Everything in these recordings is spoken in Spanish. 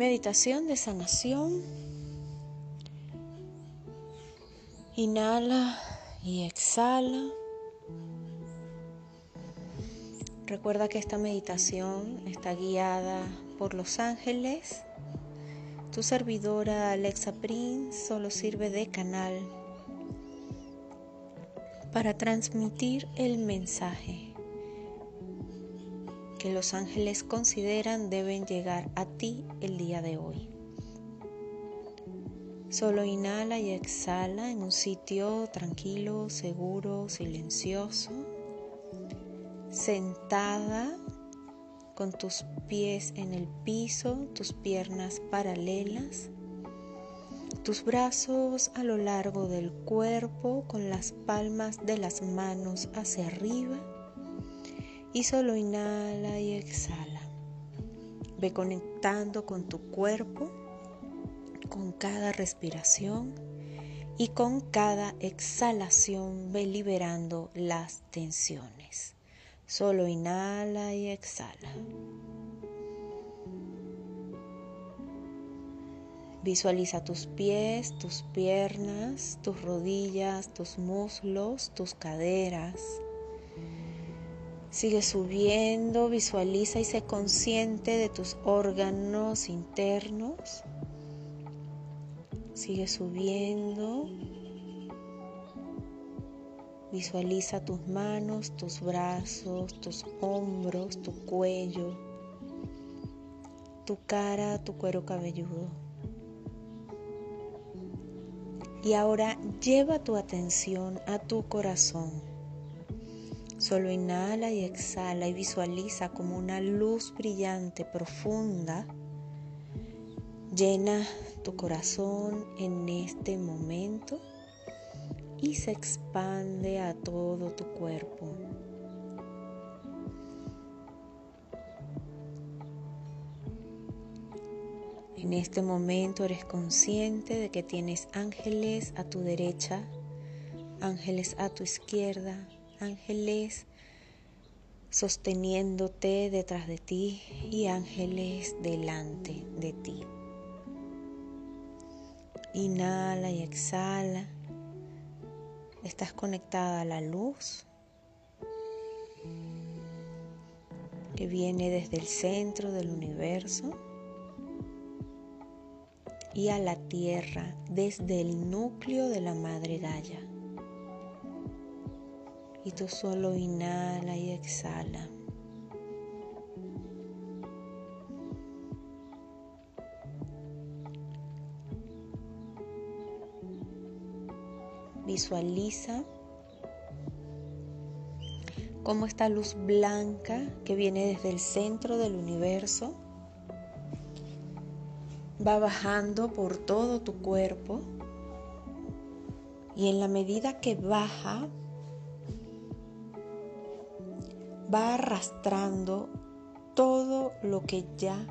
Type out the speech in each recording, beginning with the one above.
Meditación de sanación. Inhala y exhala. Recuerda que esta meditación está guiada por los ángeles. Tu servidora Alexa Prince solo sirve de canal para transmitir el mensaje que los ángeles consideran deben llegar a ti el día de hoy. Solo inhala y exhala en un sitio tranquilo, seguro, silencioso, sentada con tus pies en el piso, tus piernas paralelas, tus brazos a lo largo del cuerpo con las palmas de las manos hacia arriba y solo inhala y exhala. Ve conectando con tu cuerpo, con cada respiración y con cada exhalación ve liberando las tensiones. Solo inhala y exhala. Visualiza tus pies, tus piernas, tus rodillas, tus muslos, tus caderas Sigue subiendo, visualiza y sé consciente de tus órganos internos. Sigue subiendo. Visualiza tus manos, tus brazos, tus hombros, tu cuello, tu cara, tu cuero cabelludo. Y ahora lleva tu atención a tu corazón. Solo inhala y exhala y visualiza como una luz brillante, profunda, llena tu corazón en este momento y se expande a todo tu cuerpo. En este momento eres consciente de que tienes ángeles a tu derecha, ángeles a tu izquierda, ángeles sosteniéndote detrás de ti y ángeles delante de ti. Inhala y exhala. Estás conectada a la luz que viene desde el centro del universo y a la tierra desde el núcleo de la madre Gaia y tú solo inhala y exhala. Visualiza cómo esta luz blanca que viene desde el centro del universo va bajando por todo tu cuerpo y en la medida que baja va arrastrando todo lo que ya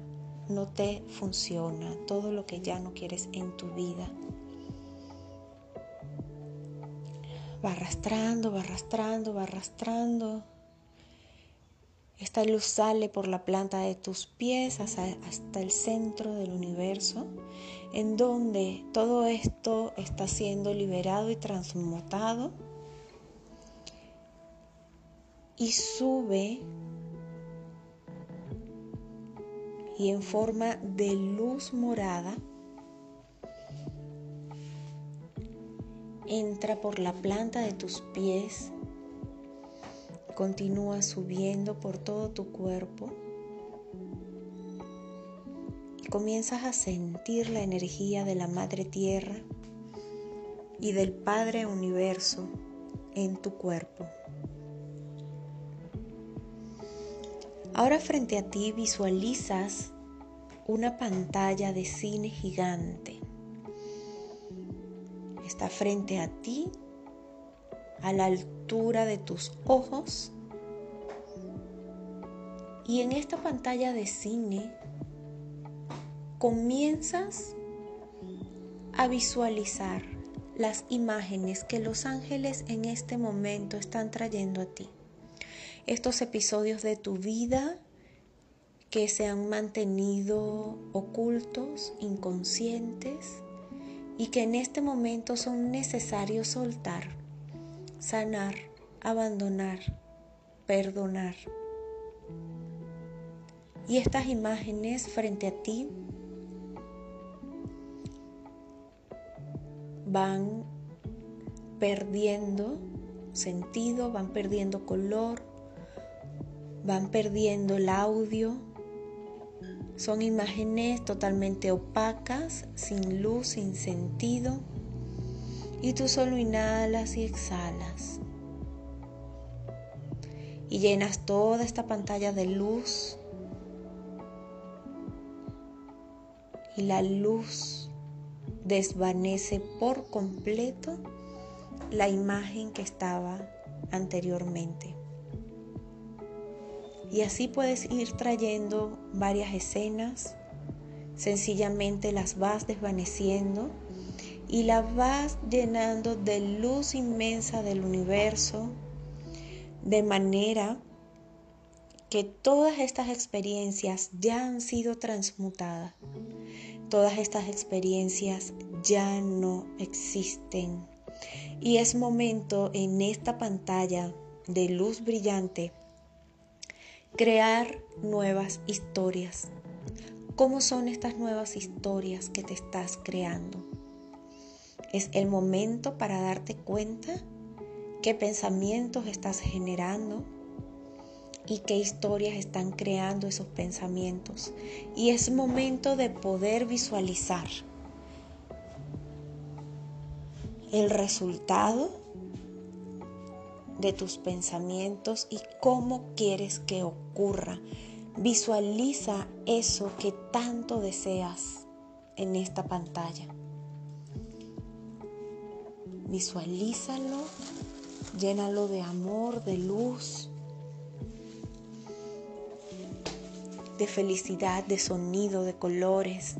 no te funciona, todo lo que ya no quieres en tu vida. Va arrastrando, va arrastrando, va arrastrando. Esta luz sale por la planta de tus pies hasta, el centro del universo, en donde todo esto está siendo liberado y transmutado y sube y en forma de luz morada entra por la planta de tus pies, continúa subiendo por todo tu cuerpo y comienzas a sentir la energía de la Madre Tierra y del Padre Universo en tu cuerpo. Ahora frente a ti visualizas una pantalla de cine gigante. Está frente a ti, a la altura de tus ojos. Y en esta pantalla de cine comienzas a visualizar las imágenes que los ángeles en este momento están trayendo a ti estos episodios de tu vida que se han mantenido ocultos, inconscientes y que en este momento son necesarios soltar, sanar, abandonar, perdonar. Y estas imágenes frente a ti van perdiendo sentido, van perdiendo color, van perdiendo el audio. Son imágenes totalmente opacas, sin luz, sin sentido. Y tú solo inhalas y exhalas. Y llenas toda esta pantalla de luz. Y la luz desvanece por completo la imagen que estaba anteriormente. Y así puedes ir trayendo varias escenas, sencillamente las vas desvaneciendo y las vas llenando de luz inmensa del universo, de manera que todas estas experiencias ya han sido transmutadas. Todas estas experiencias ya no existen. Y es momento en esta pantalla de luz brillante crear nuevas historias. ¿Cómo son estas nuevas historias que te estás creando? Es el momento para darte cuenta qué pensamientos estás generando y qué historias están creando esos pensamientos. Y es momento de poder visualizar el resultado de tus pensamientos y cómo quieres que ocurra. Visualiza eso que tanto deseas en esta pantalla. Visualízalo, llénalo de amor, de luz, de felicidad, de sonido, de colores.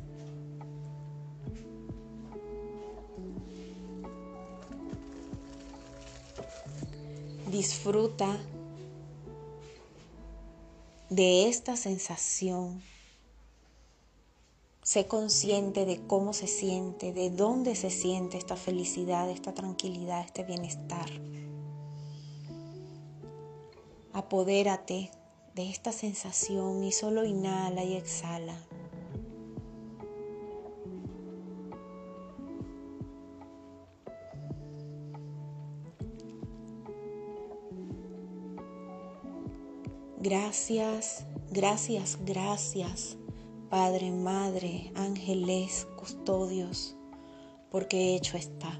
Disfruta de esta sensación. Sé consciente de cómo se siente, de dónde se siente esta felicidad, esta tranquilidad, este bienestar. Apodérate de esta sensación y solo inhala y exhala. Gracias, gracias, gracias, Padre, Madre, ángeles, custodios, porque hecho está.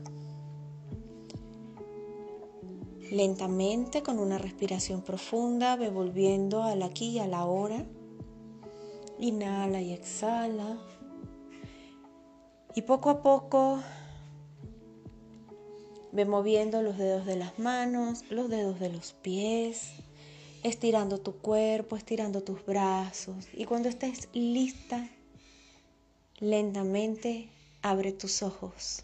Lentamente, con una respiración profunda, ve volviendo al aquí y a la hora. Inhala y exhala. Y poco a poco ve moviendo los dedos de las manos, los dedos de los pies estirando tu cuerpo, estirando tus brazos. Y cuando estés lista, lentamente abre tus ojos.